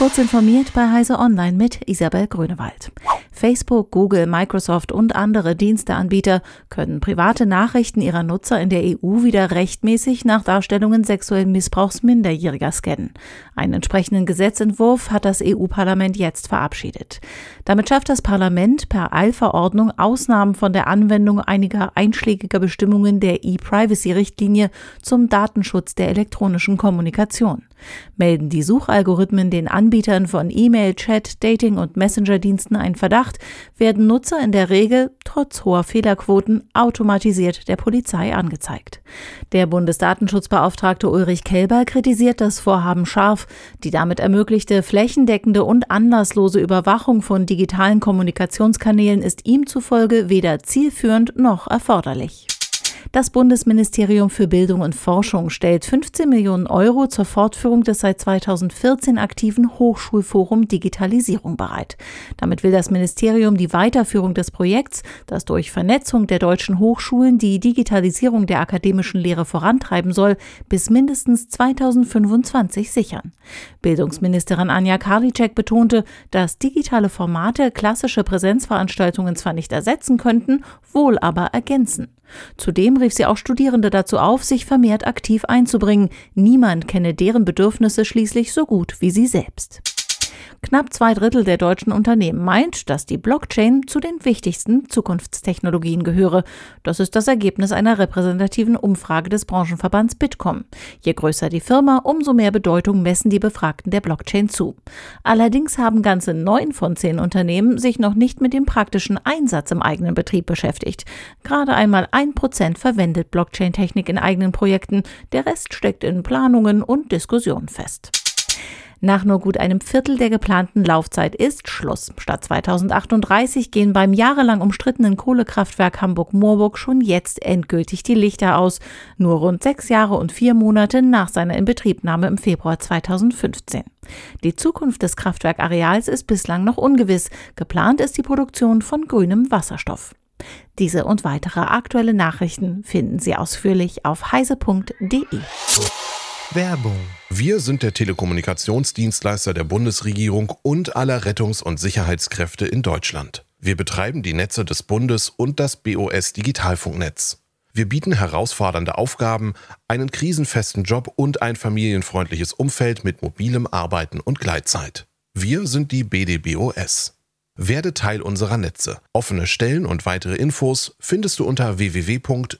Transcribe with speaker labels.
Speaker 1: Kurz informiert bei Heise Online mit Isabel Grünewald. Facebook, Google, Microsoft und andere Diensteanbieter können private Nachrichten ihrer Nutzer in der EU wieder rechtmäßig nach Darstellungen sexuellen Missbrauchs Minderjähriger scannen. Einen entsprechenden Gesetzentwurf hat das EU-Parlament jetzt verabschiedet. Damit schafft das Parlament per Eilverordnung Ausnahmen von der Anwendung einiger einschlägiger Bestimmungen der E-Privacy-Richtlinie zum Datenschutz der elektronischen Kommunikation. Melden die Suchalgorithmen den Anbietern von E-Mail, Chat, Dating und Messenger-Diensten einen Verdacht, werden Nutzer in der Regel trotz hoher Fehlerquoten automatisiert der Polizei angezeigt. Der Bundesdatenschutzbeauftragte Ulrich Kelber kritisiert das Vorhaben scharf. Die damit ermöglichte flächendeckende und anlasslose Überwachung von digitalen Kommunikationskanälen ist ihm zufolge weder zielführend noch erforderlich. Das Bundesministerium für Bildung und Forschung stellt 15 Millionen Euro zur Fortführung des seit 2014 aktiven Hochschulforum Digitalisierung bereit. Damit will das Ministerium die Weiterführung des Projekts, das durch Vernetzung der deutschen Hochschulen die Digitalisierung der akademischen Lehre vorantreiben soll, bis mindestens 2025 sichern. Bildungsministerin Anja Karliczek betonte, dass digitale Formate klassische Präsenzveranstaltungen zwar nicht ersetzen könnten, wohl aber ergänzen. Zudem rief sie auch Studierende dazu auf, sich vermehrt aktiv einzubringen. Niemand kenne deren Bedürfnisse schließlich so gut wie sie selbst. Knapp zwei Drittel der deutschen Unternehmen meint, dass die Blockchain zu den wichtigsten Zukunftstechnologien gehöre. Das ist das Ergebnis einer repräsentativen Umfrage des Branchenverbands Bitkom. Je größer die Firma, umso mehr Bedeutung messen die Befragten der Blockchain zu. Allerdings haben ganze neun von zehn Unternehmen sich noch nicht mit dem praktischen Einsatz im eigenen Betrieb beschäftigt. Gerade einmal ein Prozent verwendet Blockchain-Technik in eigenen Projekten. Der Rest steckt in Planungen und Diskussionen fest. Nach nur gut einem Viertel der geplanten Laufzeit ist Schluss. Statt 2038 gehen beim jahrelang umstrittenen Kohlekraftwerk Hamburg-Moorburg schon jetzt endgültig die Lichter aus. Nur rund sechs Jahre und vier Monate nach seiner Inbetriebnahme im Februar 2015. Die Zukunft des Kraftwerkareals ist bislang noch ungewiss. Geplant ist die Produktion von grünem Wasserstoff. Diese und weitere aktuelle Nachrichten finden Sie ausführlich auf heise.de.
Speaker 2: Werbung. Wir sind der Telekommunikationsdienstleister der Bundesregierung und aller Rettungs- und Sicherheitskräfte in Deutschland. Wir betreiben die Netze des Bundes und das BOS Digitalfunknetz. Wir bieten herausfordernde Aufgaben, einen krisenfesten Job und ein familienfreundliches Umfeld mit mobilem Arbeiten und Gleitzeit. Wir sind die BDBOS. Werde Teil unserer Netze. Offene Stellen und weitere Infos findest du unter www.bdbos.de.